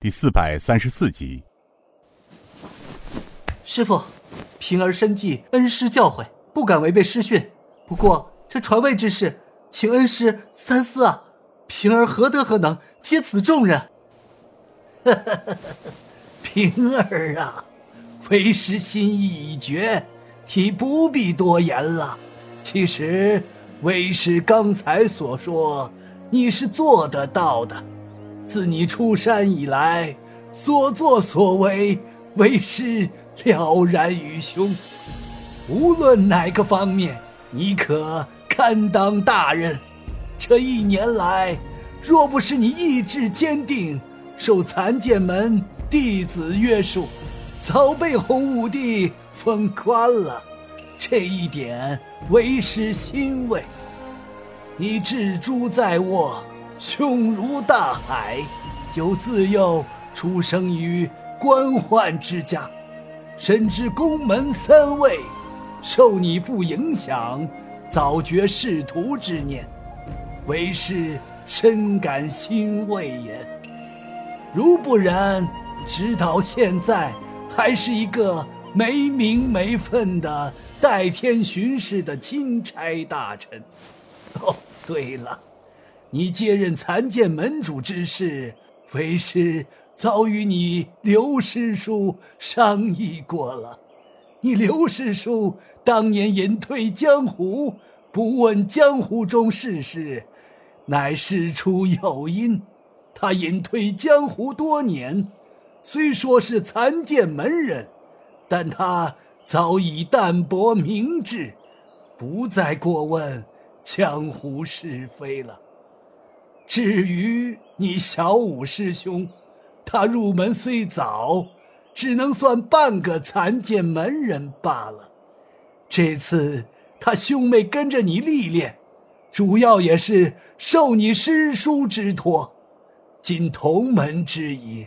第四百三十四集。师傅，平儿深记恩师教诲，不敢违背师训。不过这传位之事，请恩师三思啊！平儿何德何能接此重任？平儿啊，为师心意已决，你不必多言了。其实为师刚才所说，你是做得到的。自你出山以来，所作所为，为师。了然于胸，无论哪个方面，你可堪当大任。这一年来，若不是你意志坚定，受残剑门弟子约束，早被洪武帝封官了。这一点为师欣慰。你志珠在握，胸如大海，又自幼出生于官宦之家。深知宫门三位，受你父影响，早绝仕途之念，为师深感欣慰也。如不然，直到现在还是一个没名没分的代天巡视的钦差大臣。哦，对了，你接任残剑门主之事，为师。早与你刘师叔商议过了，你刘师叔当年隐退江湖，不问江湖中世事，乃事出有因。他隐退江湖多年，虽说是残剑门人，但他早已淡泊明志，不再过问江湖是非了。至于你小五师兄，他入门虽早，只能算半个残剑门人罢了。这次他兄妹跟着你历练，主要也是受你师叔之托，尽同门之谊。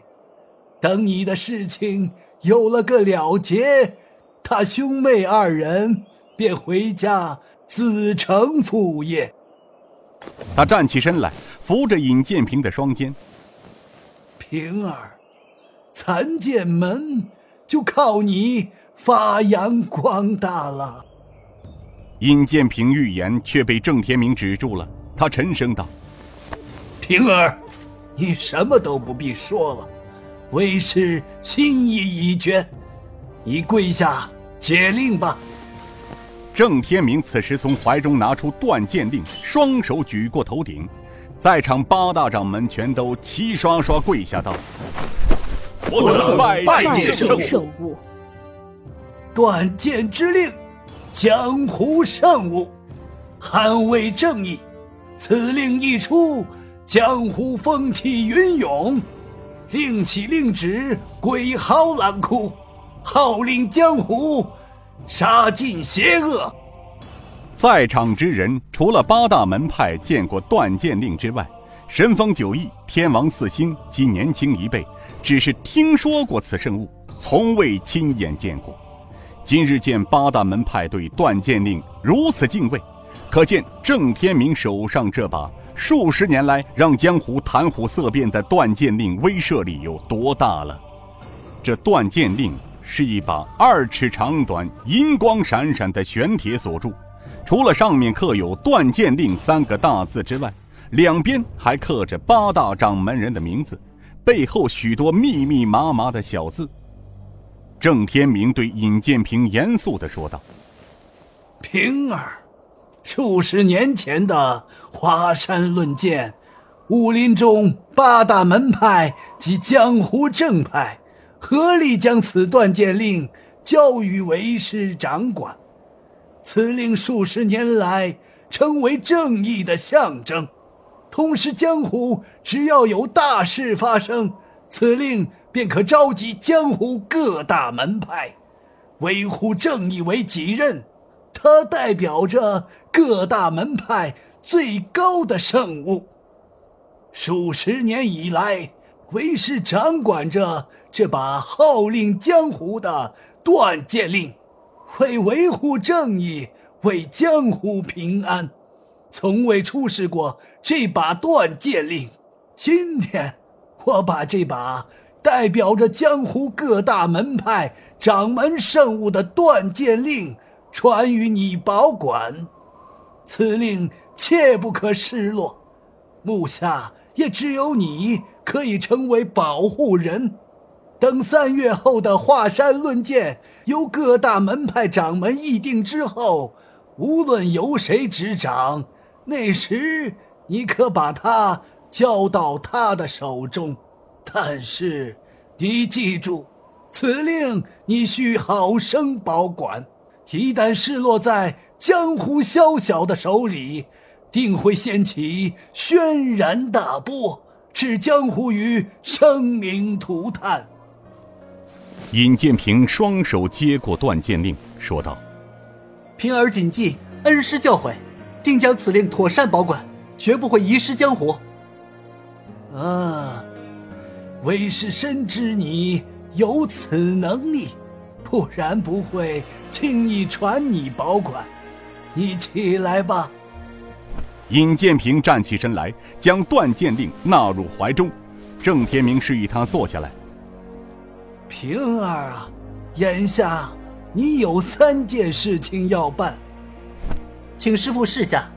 等你的事情有了个了结，他兄妹二人便回家子承父业。他站起身来，扶着尹建平的双肩。平儿，残剑门就靠你发扬光大了。尹建平欲言，却被郑天明止住了。他沉声道：“平儿，你什么都不必说了，为师心意已决，你跪下解令吧。”郑天明此时从怀中拿出断剑令，双手举过头顶。在场八大掌门全都齐刷刷跪下道：“我等拜见圣物。断剑之令，江湖圣物，捍卫正义。此令一出，江湖风起云涌。令起令止，鬼嚎狼哭，号令江湖，杀尽邪恶。”在场之人，除了八大门派见过断剑令之外，神风九翼、天王四星及年轻一辈，只是听说过此圣物，从未亲眼见过。今日见八大门派对断剑令如此敬畏，可见郑天明手上这把数十年来让江湖谈虎色变的断剑令威慑力有多大了。这断剑令是一把二尺长短、银光闪闪的玄铁锁柱。除了上面刻有“断剑令”三个大字之外，两边还刻着八大掌门人的名字，背后许多密密麻麻的小字。郑天明对尹建平严肃地说道：“平儿，数十年前的华山论剑，武林中八大门派及江湖正派，合力将此断剑令交予为师掌管。”此令数十年来成为正义的象征，同时江湖只要有大事发生，此令便可召集江湖各大门派，维护正义为己任。它代表着各大门派最高的圣物。数十年以来，为师掌管着这把号令江湖的断剑令。为维护正义，为江湖平安，从未出示过这把断剑令。今天，我把这把代表着江湖各大门派掌门圣物的断剑令传与你保管，此令切不可失落。目下也只有你可以成为保护人。等三月后的华山论剑由各大门派掌门议定之后，无论由谁执掌，那时你可把它交到他的手中。但是，你记住，此令你需好生保管。一旦失落在江湖宵小的手里，定会掀起轩然大波，置江湖于生灵涂炭。尹建平双手接过断剑令，说道：“平儿谨记恩师教诲，定将此令妥善保管，绝不会遗失江湖。”啊，为师深知你有此能力，不然不会轻易传你保管。你起来吧。尹建平站起身来，将断剑令纳入怀中。郑天明示意他坐下来。平儿啊，眼下你有三件事情要办，请师傅示下。